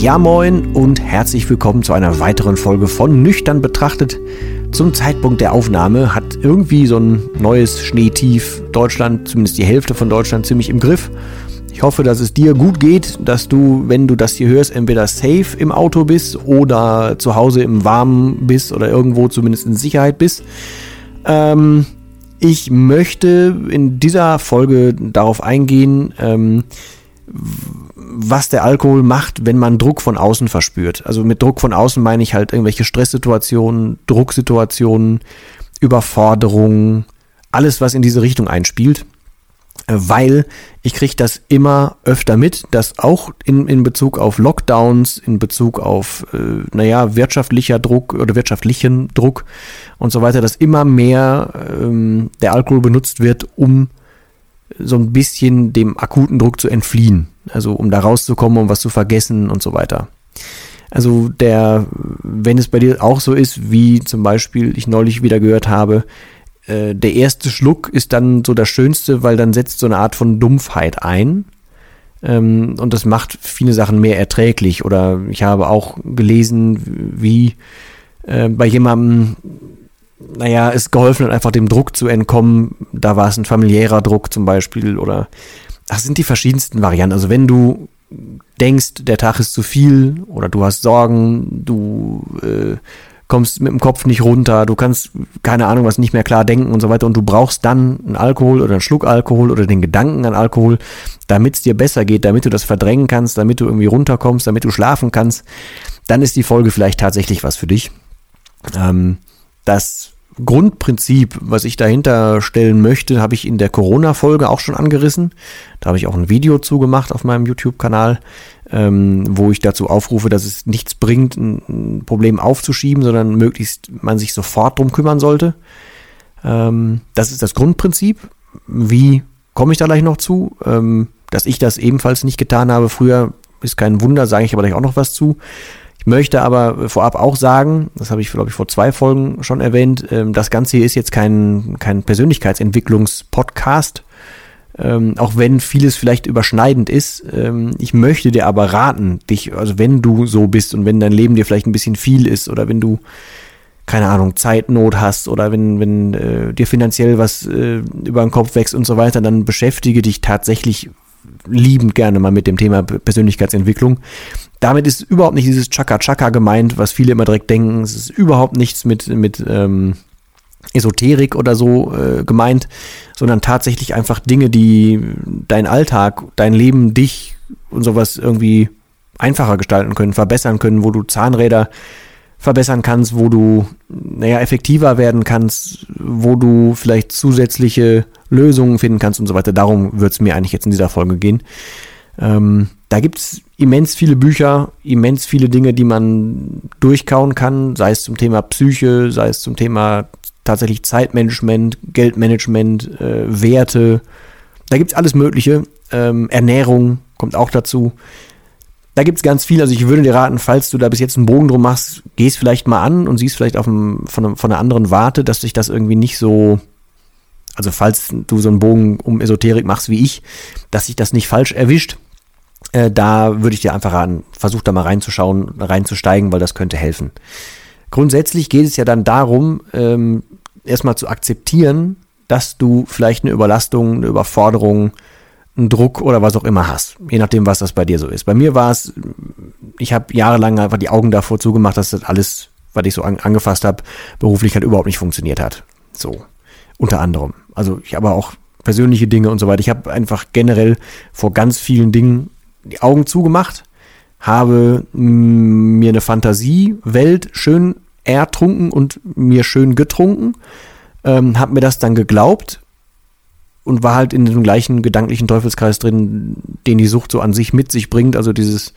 Ja moin und herzlich willkommen zu einer weiteren Folge von Nüchtern betrachtet. Zum Zeitpunkt der Aufnahme hat irgendwie so ein neues Schneetief Deutschland, zumindest die Hälfte von Deutschland, ziemlich im Griff. Ich hoffe, dass es dir gut geht, dass du, wenn du das hier hörst, entweder safe im Auto bist oder zu Hause im Warmen bist oder irgendwo zumindest in Sicherheit bist. Ähm, ich möchte in dieser Folge darauf eingehen, ähm, was der Alkohol macht, wenn man Druck von außen verspürt. Also mit Druck von außen meine ich halt irgendwelche Stresssituationen, Drucksituationen, Überforderungen, alles, was in diese Richtung einspielt. Äh, weil ich kriege das immer öfter mit, dass auch in, in Bezug auf Lockdowns, in Bezug auf, äh, naja, wirtschaftlicher Druck oder wirtschaftlichen Druck und so weiter, dass immer mehr ähm, der Alkohol benutzt wird, um so ein bisschen dem akuten Druck zu entfliehen. Also um da rauszukommen, um was zu vergessen und so weiter. Also der, wenn es bei dir auch so ist, wie zum Beispiel ich neulich wieder gehört habe, äh, der erste Schluck ist dann so das Schönste, weil dann setzt so eine Art von Dumpfheit ein. Ähm, und das macht viele Sachen mehr erträglich. Oder ich habe auch gelesen, wie äh, bei jemandem naja, es geholfen hat, einfach dem Druck zu entkommen. Da war es ein familiärer Druck zum Beispiel oder das sind die verschiedensten Varianten. Also wenn du denkst, der Tag ist zu viel oder du hast Sorgen, du äh, kommst mit dem Kopf nicht runter, du kannst, keine Ahnung, was nicht mehr klar denken und so weiter und du brauchst dann einen Alkohol oder einen Schluck Alkohol oder den Gedanken an Alkohol, damit es dir besser geht, damit du das verdrängen kannst, damit du irgendwie runterkommst, damit du schlafen kannst, dann ist die Folge vielleicht tatsächlich was für dich. Ähm, das Grundprinzip, was ich dahinter stellen möchte, habe ich in der Corona-Folge auch schon angerissen. Da habe ich auch ein Video zugemacht auf meinem YouTube-Kanal, ähm, wo ich dazu aufrufe, dass es nichts bringt, ein Problem aufzuschieben, sondern möglichst man sich sofort drum kümmern sollte. Ähm, das ist das Grundprinzip. Wie komme ich da gleich noch zu? Ähm, dass ich das ebenfalls nicht getan habe früher, ist kein Wunder, sage ich aber gleich auch noch was zu. Ich möchte aber vorab auch sagen, das habe ich, glaube ich, vor zwei Folgen schon erwähnt, ähm, das Ganze hier ist jetzt kein, kein Persönlichkeitsentwicklungspodcast, ähm, auch wenn vieles vielleicht überschneidend ist. Ähm, ich möchte dir aber raten, dich, also wenn du so bist und wenn dein Leben dir vielleicht ein bisschen viel ist oder wenn du keine Ahnung, Zeitnot hast oder wenn, wenn äh, dir finanziell was äh, über den Kopf wächst und so weiter, dann beschäftige dich tatsächlich liebend gerne mal mit dem Thema Persönlichkeitsentwicklung. Damit ist überhaupt nicht dieses Chaka-Chaka gemeint, was viele immer direkt denken. Es ist überhaupt nichts mit, mit ähm, Esoterik oder so äh, gemeint, sondern tatsächlich einfach Dinge, die dein Alltag, dein Leben, dich und sowas irgendwie einfacher gestalten können, verbessern können, wo du Zahnräder verbessern kannst, wo du, naja, effektiver werden kannst, wo du vielleicht zusätzliche Lösungen finden kannst und so weiter. Darum wird es mir eigentlich jetzt in dieser Folge gehen. Ähm, da gibt's immens viele Bücher, immens viele Dinge, die man durchkauen kann, sei es zum Thema Psyche, sei es zum Thema tatsächlich Zeitmanagement, Geldmanagement, äh, Werte. Da gibt's alles Mögliche. Ähm, Ernährung kommt auch dazu. Da gibt's ganz viel. Also ich würde dir raten, falls du da bis jetzt einen Bogen drum machst, gehst vielleicht mal an und siehst vielleicht einem, von, von einer anderen Warte, dass sich das irgendwie nicht so, also falls du so einen Bogen um Esoterik machst wie ich, dass sich das nicht falsch erwischt. Äh, da würde ich dir einfach raten, versuch da mal reinzuschauen, reinzusteigen, weil das könnte helfen. Grundsätzlich geht es ja dann darum, ähm, erstmal zu akzeptieren, dass du vielleicht eine Überlastung, eine Überforderung, einen Druck oder was auch immer hast. Je nachdem, was das bei dir so ist. Bei mir war es, ich habe jahrelang einfach die Augen davor zugemacht, dass das alles, was ich so an, angefasst habe, beruflich halt überhaupt nicht funktioniert hat. So, unter anderem. Also ich habe auch persönliche Dinge und so weiter. Ich habe einfach generell vor ganz vielen Dingen die Augen zugemacht, habe mir eine Fantasiewelt schön ertrunken und mir schön getrunken, ähm, habe mir das dann geglaubt und war halt in dem gleichen gedanklichen Teufelskreis drin, den die Sucht so an sich mit sich bringt. Also dieses,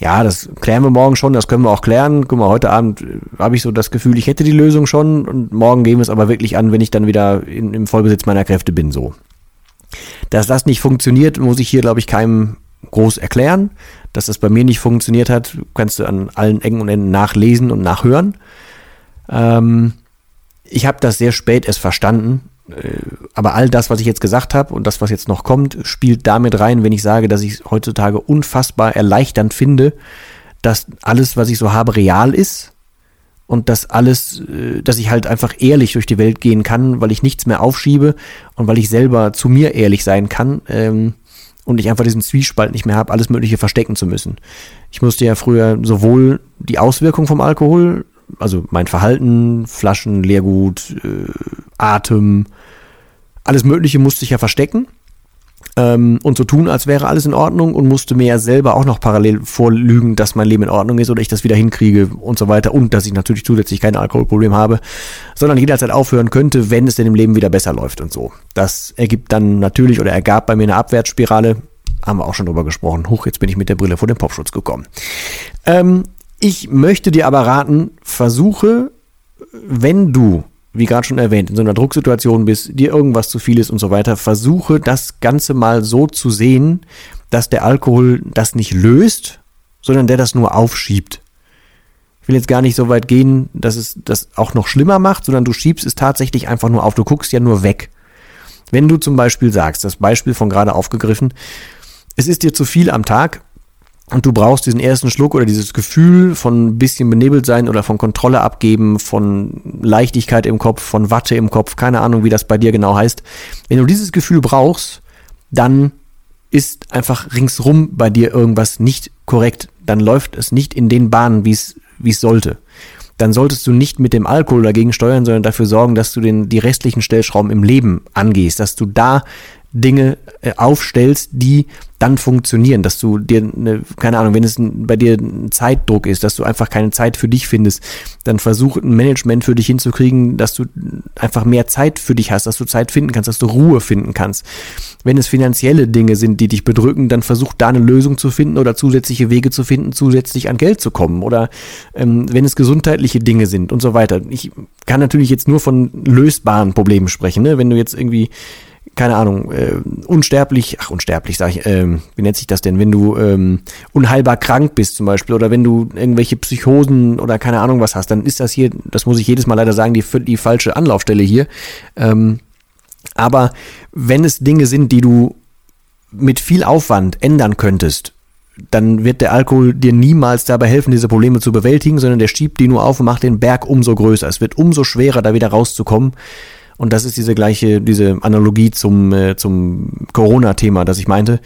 ja, das klären wir morgen schon, das können wir auch klären. Guck mal, heute Abend äh, habe ich so das Gefühl, ich hätte die Lösung schon und morgen gehen wir es aber wirklich an, wenn ich dann wieder in, im Vollbesitz meiner Kräfte bin, so. Dass das nicht funktioniert, muss ich hier, glaube ich, keinem groß erklären. Dass das bei mir nicht funktioniert hat, kannst du an allen Ecken und Enden nachlesen und nachhören. Ähm, ich habe das sehr spät erst verstanden. Äh, aber all das, was ich jetzt gesagt habe und das, was jetzt noch kommt, spielt damit rein, wenn ich sage, dass ich es heutzutage unfassbar erleichternd finde, dass alles, was ich so habe, real ist und dass alles, äh, dass ich halt einfach ehrlich durch die Welt gehen kann, weil ich nichts mehr aufschiebe und weil ich selber zu mir ehrlich sein kann ähm, und ich einfach diesen Zwiespalt nicht mehr habe, alles Mögliche verstecken zu müssen. Ich musste ja früher sowohl die Auswirkung vom Alkohol also mein Verhalten, Flaschen, Leergut, äh, Atem, alles Mögliche musste ich ja verstecken ähm, und so tun, als wäre alles in Ordnung und musste mir ja selber auch noch parallel vorlügen, dass mein Leben in Ordnung ist oder ich das wieder hinkriege und so weiter und dass ich natürlich zusätzlich kein Alkoholproblem habe, sondern jederzeit aufhören könnte, wenn es denn im Leben wieder besser läuft und so. Das ergibt dann natürlich oder ergab bei mir eine Abwärtsspirale. Haben wir auch schon drüber gesprochen. Huch, jetzt bin ich mit der Brille vor den Popschutz gekommen. Ähm, ich möchte dir aber raten, versuche, wenn du, wie gerade schon erwähnt, in so einer Drucksituation bist, dir irgendwas zu viel ist und so weiter, versuche das Ganze mal so zu sehen, dass der Alkohol das nicht löst, sondern der das nur aufschiebt. Ich will jetzt gar nicht so weit gehen, dass es das auch noch schlimmer macht, sondern du schiebst es tatsächlich einfach nur auf. Du guckst ja nur weg. Wenn du zum Beispiel sagst, das Beispiel von gerade aufgegriffen, es ist dir zu viel am Tag, und du brauchst diesen ersten Schluck oder dieses Gefühl von ein bisschen benebelt sein oder von Kontrolle abgeben, von Leichtigkeit im Kopf, von Watte im Kopf, keine Ahnung, wie das bei dir genau heißt. Wenn du dieses Gefühl brauchst, dann ist einfach ringsrum bei dir irgendwas nicht korrekt. Dann läuft es nicht in den Bahnen, wie es, wie es sollte. Dann solltest du nicht mit dem Alkohol dagegen steuern, sondern dafür sorgen, dass du den, die restlichen Stellschrauben im Leben angehst, dass du da Dinge äh, aufstellst, die dann funktionieren, dass du dir, eine, keine Ahnung, wenn es bei dir ein Zeitdruck ist, dass du einfach keine Zeit für dich findest, dann versuch ein Management für dich hinzukriegen, dass du einfach mehr Zeit für dich hast, dass du Zeit finden kannst, dass du Ruhe finden kannst. Wenn es finanzielle Dinge sind, die dich bedrücken, dann versuch da eine Lösung zu finden oder zusätzliche Wege zu finden, zusätzlich an Geld zu kommen. Oder ähm, wenn es gesundheitliche Dinge sind und so weiter. Ich kann natürlich jetzt nur von lösbaren Problemen sprechen. Ne? Wenn du jetzt irgendwie keine Ahnung, äh, unsterblich, ach unsterblich sag ich, äh, wie nennt sich das denn, wenn du ähm, unheilbar krank bist zum Beispiel oder wenn du irgendwelche Psychosen oder keine Ahnung was hast, dann ist das hier, das muss ich jedes Mal leider sagen, die, die falsche Anlaufstelle hier. Ähm, aber wenn es Dinge sind, die du mit viel Aufwand ändern könntest, dann wird der Alkohol dir niemals dabei helfen, diese Probleme zu bewältigen, sondern der schiebt die nur auf und macht den Berg umso größer. Es wird umso schwerer, da wieder rauszukommen. Und das ist diese gleiche, diese Analogie zum, äh, zum Corona-Thema, das ich meinte.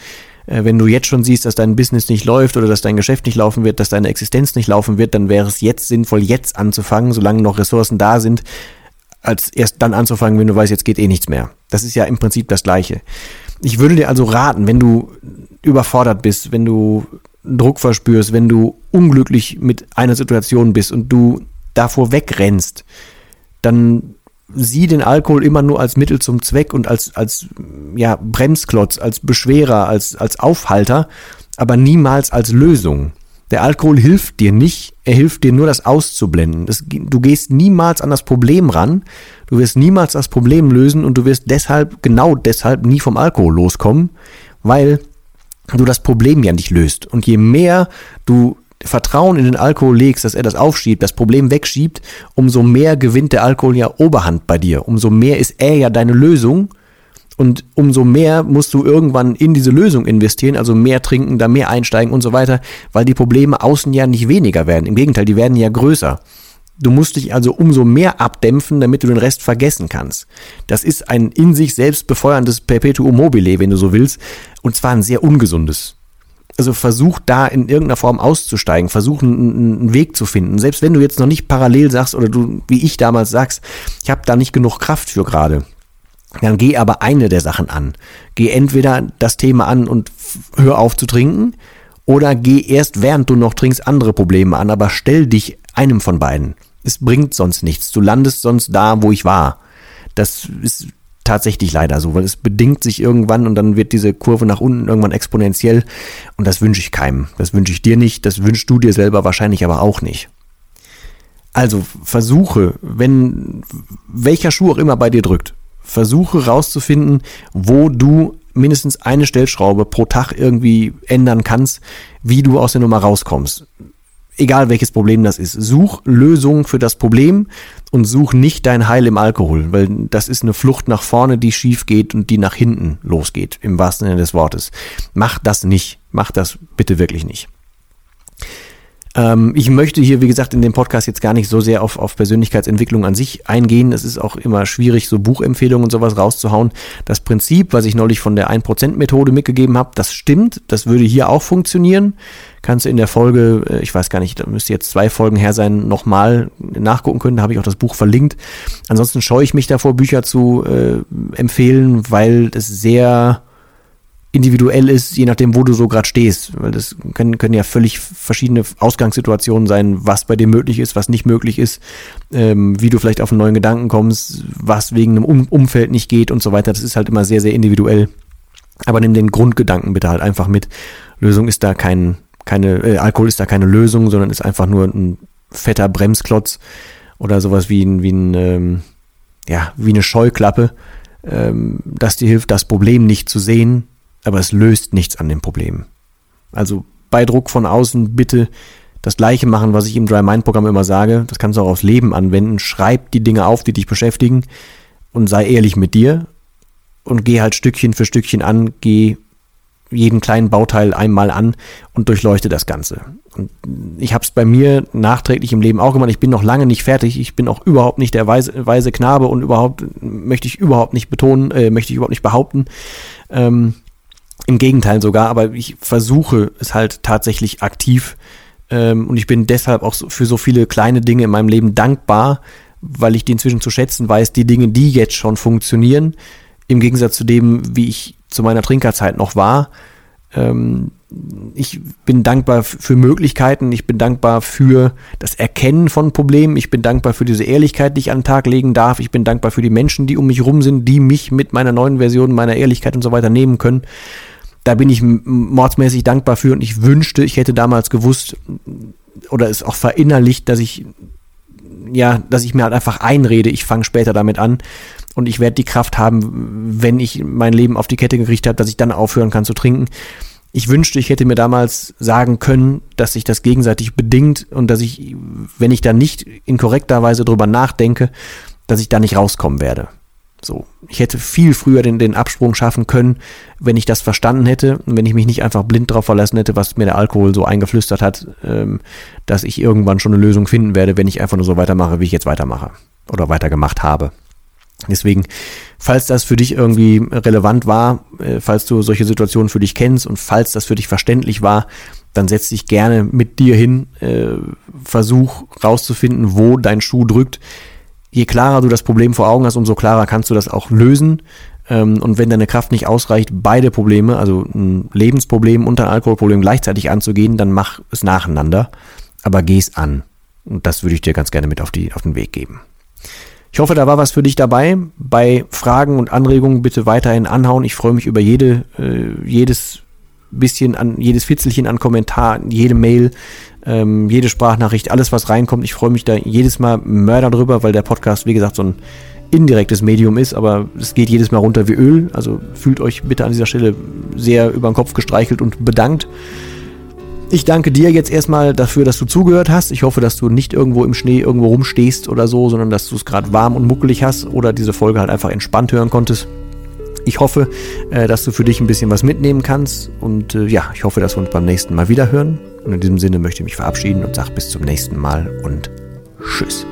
Äh, wenn du jetzt schon siehst, dass dein Business nicht läuft oder dass dein Geschäft nicht laufen wird, dass deine Existenz nicht laufen wird, dann wäre es jetzt sinnvoll, jetzt anzufangen, solange noch Ressourcen da sind, als erst dann anzufangen, wenn du weißt, jetzt geht eh nichts mehr. Das ist ja im Prinzip das Gleiche. Ich würde dir also raten, wenn du überfordert bist, wenn du Druck verspürst, wenn du unglücklich mit einer Situation bist und du davor wegrennst, dann sieh den Alkohol immer nur als Mittel zum Zweck und als, als ja, Bremsklotz, als Beschwerer, als, als Aufhalter, aber niemals als Lösung. Der Alkohol hilft dir nicht, er hilft dir nur, das auszublenden. Das, du gehst niemals an das Problem ran, du wirst niemals das Problem lösen und du wirst deshalb, genau deshalb, nie vom Alkohol loskommen, weil du das Problem ja nicht löst. Und je mehr du Vertrauen in den Alkohol legst, dass er das aufschiebt, das Problem wegschiebt, umso mehr gewinnt der Alkohol ja Oberhand bei dir. Umso mehr ist er ja deine Lösung und umso mehr musst du irgendwann in diese Lösung investieren, also mehr trinken, da mehr einsteigen und so weiter, weil die Probleme außen ja nicht weniger werden. Im Gegenteil, die werden ja größer. Du musst dich also umso mehr abdämpfen, damit du den Rest vergessen kannst. Das ist ein in sich selbst befeuerndes Perpetuum mobile, wenn du so willst, und zwar ein sehr ungesundes. Also versuch da in irgendeiner Form auszusteigen, versuch einen, einen, Weg zu finden. Selbst wenn du jetzt noch nicht parallel sagst oder du, wie ich damals sagst, ich habe da nicht genug Kraft für gerade, dann geh aber eine der Sachen an. Geh entweder das Thema an und hör auf zu trinken oder geh erst während du noch trinkst andere Probleme an, aber stell dich einem von beiden. Es bringt sonst nichts. Du landest sonst da, wo ich war. Das ist tatsächlich leider so, weil es bedingt sich irgendwann und dann wird diese Kurve nach unten irgendwann exponentiell und das wünsche ich keinem. Das wünsche ich dir nicht, das wünschst du dir selber wahrscheinlich aber auch nicht. Also versuche, wenn welcher Schuh auch immer bei dir drückt, versuche rauszufinden, wo du mindestens eine Stellschraube pro Tag irgendwie ändern kannst, wie du aus der Nummer rauskommst egal welches Problem das ist. Such Lösungen für das Problem und such nicht dein Heil im Alkohol, weil das ist eine Flucht nach vorne, die schief geht und die nach hinten losgeht, im wahrsten Sinne des Wortes. Mach das nicht. Mach das bitte wirklich nicht. Ähm, ich möchte hier, wie gesagt, in dem Podcast jetzt gar nicht so sehr auf, auf Persönlichkeitsentwicklung an sich eingehen. Es ist auch immer schwierig, so Buchempfehlungen und sowas rauszuhauen. Das Prinzip, was ich neulich von der 1%-Methode mitgegeben habe, das stimmt. Das würde hier auch funktionieren. Kannst du in der Folge, äh, ich weiß gar nicht, da müsste jetzt zwei Folgen her sein, nochmal nachgucken können. Da habe ich auch das Buch verlinkt. Ansonsten scheue ich mich davor, Bücher zu äh, empfehlen, weil es sehr individuell ist, je nachdem, wo du so gerade stehst. Weil das können, können ja völlig verschiedene Ausgangssituationen sein, was bei dir möglich ist, was nicht möglich ist, ähm, wie du vielleicht auf einen neuen Gedanken kommst, was wegen einem um Umfeld nicht geht und so weiter. Das ist halt immer sehr, sehr individuell. Aber nimm den Grundgedanken bitte halt einfach mit. Lösung ist da kein, keine, äh, Alkohol ist da keine Lösung, sondern ist einfach nur ein fetter Bremsklotz oder sowas wie ein, wie ein, ähm, ja, wie eine Scheuklappe, ähm, dass dir hilft, das Problem nicht zu sehen, aber es löst nichts an dem Problem. Also bei Druck von außen bitte das gleiche machen, was ich im Dry Mind Programm immer sage. Das kannst du auch aufs Leben anwenden. Schreib die Dinge auf, die dich beschäftigen und sei ehrlich mit dir und geh halt Stückchen für Stückchen an, geh jeden kleinen Bauteil einmal an und durchleuchte das Ganze. Und ich habe es bei mir nachträglich im Leben auch gemacht. Ich bin noch lange nicht fertig. Ich bin auch überhaupt nicht der weise, weise Knabe und überhaupt möchte ich überhaupt nicht betonen, äh, möchte ich überhaupt nicht behaupten. Ähm, im Gegenteil sogar, aber ich versuche es halt tatsächlich aktiv. Ähm, und ich bin deshalb auch für so viele kleine Dinge in meinem Leben dankbar, weil ich die inzwischen zu schätzen weiß, die Dinge, die jetzt schon funktionieren, im Gegensatz zu dem, wie ich zu meiner Trinkerzeit noch war. Ähm, ich bin dankbar für Möglichkeiten, ich bin dankbar für das Erkennen von Problemen, ich bin dankbar für diese Ehrlichkeit, die ich an den Tag legen darf, ich bin dankbar für die Menschen, die um mich rum sind, die mich mit meiner neuen Version, meiner Ehrlichkeit und so weiter nehmen können. Da bin ich mordsmäßig dankbar für und ich wünschte, ich hätte damals gewusst oder es auch verinnerlicht, dass ich ja, dass ich mir halt einfach einrede, ich fange später damit an und ich werde die Kraft haben, wenn ich mein Leben auf die Kette gekriegt habe, dass ich dann aufhören kann zu trinken. Ich wünschte, ich hätte mir damals sagen können, dass sich das gegenseitig bedingt und dass ich, wenn ich da nicht in korrekter Weise drüber nachdenke, dass ich da nicht rauskommen werde. So, ich hätte viel früher den, den Absprung schaffen können, wenn ich das verstanden hätte und wenn ich mich nicht einfach blind darauf verlassen hätte, was mir der Alkohol so eingeflüstert hat, ähm, dass ich irgendwann schon eine Lösung finden werde, wenn ich einfach nur so weitermache, wie ich jetzt weitermache oder weitergemacht habe. Deswegen, falls das für dich irgendwie relevant war, äh, falls du solche Situationen für dich kennst und falls das für dich verständlich war, dann setz dich gerne mit dir hin, äh, versuch rauszufinden, wo dein Schuh drückt je klarer du das Problem vor Augen hast, umso klarer kannst du das auch lösen. Ähm, und wenn deine Kraft nicht ausreicht, beide Probleme, also ein Lebensproblem und ein Alkoholproblem gleichzeitig anzugehen, dann mach es nacheinander, aber geh es an. Und das würde ich dir ganz gerne mit auf, die, auf den Weg geben. Ich hoffe, da war was für dich dabei. Bei Fragen und Anregungen bitte weiterhin anhauen. Ich freue mich über jede, äh, jedes bisschen an, jedes Fitzelchen an Kommentar, jede Mail, ähm, jede Sprachnachricht, alles was reinkommt. Ich freue mich da jedes Mal Mörder drüber, weil der Podcast, wie gesagt, so ein indirektes Medium ist, aber es geht jedes Mal runter wie Öl. Also fühlt euch bitte an dieser Stelle sehr über den Kopf gestreichelt und bedankt. Ich danke dir jetzt erstmal dafür, dass du zugehört hast. Ich hoffe, dass du nicht irgendwo im Schnee irgendwo rumstehst oder so, sondern dass du es gerade warm und muckelig hast oder diese Folge halt einfach entspannt hören konntest. Ich hoffe, äh, dass du für dich ein bisschen was mitnehmen kannst und äh, ja, ich hoffe, dass wir uns beim nächsten Mal wieder hören. Und in diesem Sinne möchte ich mich verabschieden und sage bis zum nächsten Mal und tschüss.